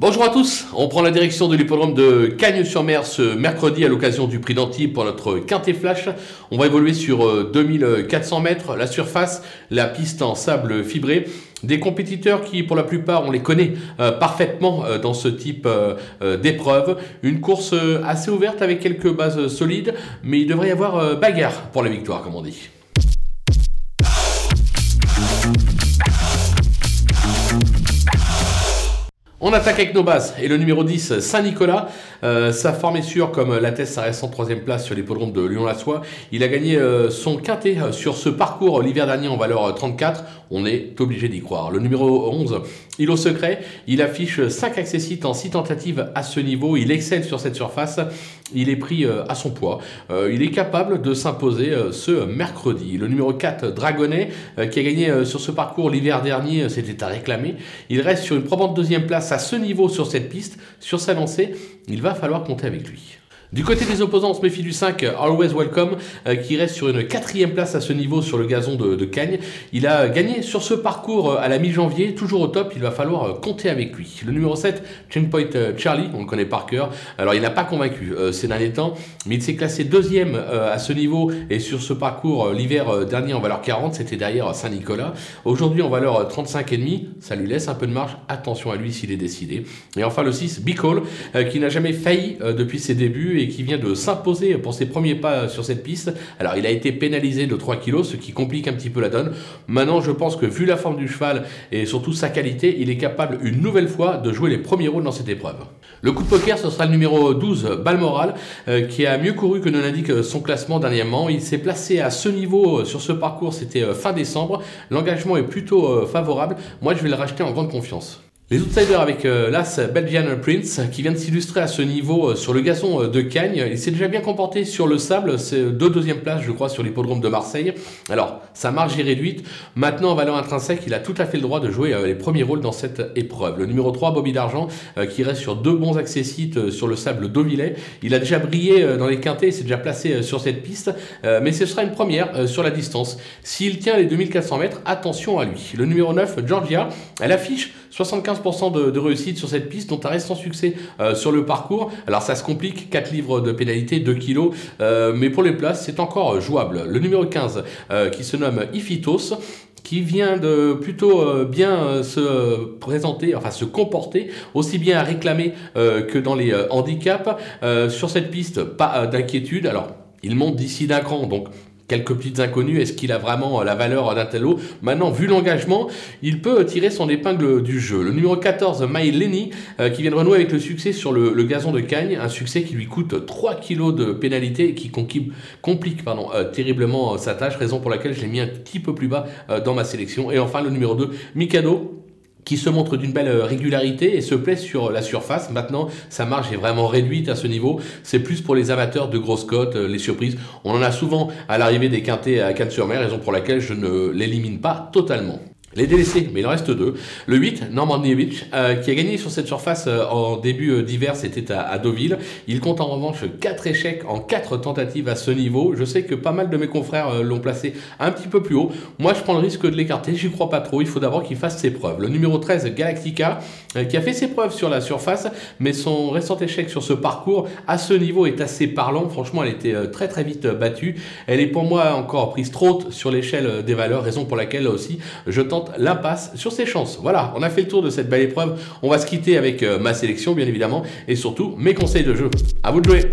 Bonjour à tous, on prend la direction de l'hippodrome de Cagnes-sur-Mer ce mercredi à l'occasion du prix d'Antibes pour notre quintet flash. On va évoluer sur 2400 euh, mètres, la surface, la piste en sable fibré. Des compétiteurs qui, pour la plupart, on les connaît euh, parfaitement euh, dans ce type d'épreuve. Une course assez ouverte avec quelques bases solides, mais il devrait y avoir bagarre pour la victoire, comme on dit. On attaque avec nos bases. Et le numéro 10, Saint-Nicolas. Euh, sa forme est sûre, comme la tête, ça reste en troisième place sur l'hippodrome de Lyon-la-Soie. Il a gagné euh, son quintet euh, sur ce parcours l'hiver dernier en valeur 34. On est obligé d'y croire. Le numéro 11, il au secret. Il affiche 5 accessites en 6 tentatives à ce niveau. Il excelle sur cette surface. Il est pris à son poids. il est capable de s'imposer ce mercredi. Le numéro 4, Dragonnet, qui a gagné sur ce parcours l'hiver dernier, c'était à réclamer. Il reste sur une probante deuxième place à ce niveau sur cette piste, sur sa lancée, il va falloir compter avec lui. Du côté des opposants, on se méfie du 5, Always Welcome, euh, qui reste sur une quatrième place à ce niveau sur le gazon de, de Cagnes. Il a gagné sur ce parcours euh, à la mi-janvier, toujours au top, il va falloir euh, compter avec lui. Le numéro 7, Chainpoint Charlie, on le connaît par cœur. Alors il n'a pas convaincu ces derniers temps, mais il s'est classé deuxième à ce niveau et sur ce parcours l'hiver dernier en valeur 40, c'était derrière Saint-Nicolas. Aujourd'hui en valeur 35,5, ça lui laisse un peu de marge, attention à lui s'il est décidé. Et enfin le 6, Bicol, qui n'a jamais failli depuis ses débuts et qui vient de s'imposer pour ses premiers pas sur cette piste. Alors il a été pénalisé de 3 kg, ce qui complique un petit peu la donne. Maintenant, je pense que vu la forme du cheval et surtout sa qualité, il est capable une nouvelle fois de jouer les premiers rôles dans cette épreuve. Le coup de poker, ce sera le numéro 12, Balmoral, euh, qui a mieux couru que ne l'indique son classement dernièrement. Il s'est placé à ce niveau euh, sur ce parcours, c'était euh, fin décembre. L'engagement est plutôt favorable. Moi, je vais le racheter en grande confiance. Les outsiders avec euh, l'As Belgian Prince qui vient de s'illustrer à ce niveau euh, sur le gazon euh, de Cagnes. Il s'est déjà bien comporté sur le sable, c'est deux deuxième place je crois sur l'hippodrome de Marseille. Alors sa marge est réduite. Maintenant en valeur intrinsèque, il a tout à fait le droit de jouer les premiers rôles dans cette épreuve. Le numéro 3, Bobby d'Argent, qui reste sur deux bons accessites sur le sable d'Auvillais. Il a déjà brillé dans les quintés, il s'est déjà placé sur cette piste, mais ce sera une première sur la distance. S'il tient les 2400 mètres, attention à lui. Le numéro 9, Georgia, elle affiche 75% de, réussite sur cette piste, dont un restant succès euh, sur le parcours. Alors ça se complique, 4 livres de pénalité, 2 kilos, euh, mais pour les places, c'est encore jouable. Le numéro 15, euh, qui se nomme Iphitos, qui vient de plutôt bien se présenter, enfin se comporter, aussi bien à réclamer que dans les handicaps. sur cette piste, pas d'inquiétude. Alors, il monte d'ici d'un cran, donc quelques petites inconnues. Est-ce qu'il a vraiment euh, la valeur d'un tel Maintenant, vu l'engagement, il peut tirer son épingle du jeu. Le numéro 14, Maï Lenny, euh, qui vient de renouer avec le succès sur le, gazon de Cagnes, un succès qui lui coûte 3 kilos de pénalité et qui complique pardon, euh, terriblement sa tâche, raison pour laquelle je l'ai mis un petit peu plus bas dans ma sélection. Et enfin, le numéro 2, Mikado, qui se montre d'une belle euh, régularité et se plaît sur la surface. Maintenant, sa marge est vraiment réduite à ce niveau. C'est plus pour les amateurs de grosses cotes, euh, les surprises. On en a souvent à l'arrivée des quintés à Cannes-sur-Mer, raison pour laquelle je ne l'élimine pas totalement. Les délaissés, mais il en reste deux. Le 8, Norman euh, qui a gagné sur cette surface euh, en début euh, d'hiver, c'était à, Deauville. Il compte en revanche 4 échecs en 4 tentatives à ce niveau. Je sais que pas mal de mes confrères l'ont placé un petit peu plus haut. Moi, je prends le risque de l'écarter, j'y crois pas trop. Il faut d'abord qu'il fasse ses preuves. Le numéro 13, Galactica, qui a fait ses preuves sur la surface, mais son récent échec sur ce parcours à ce niveau est assez parlant. Franchement, elle était très très vite battue. Elle est pour moi encore prise trop haute sur l'échelle des valeurs, raison pour laquelle aussi je tente l'impasse sur ses chances. Voilà, on a fait le tour de cette belle épreuve. On va se quitter avec euh, ma sélection, bien évidemment, et surtout mes conseils de jeu. À vous de jouer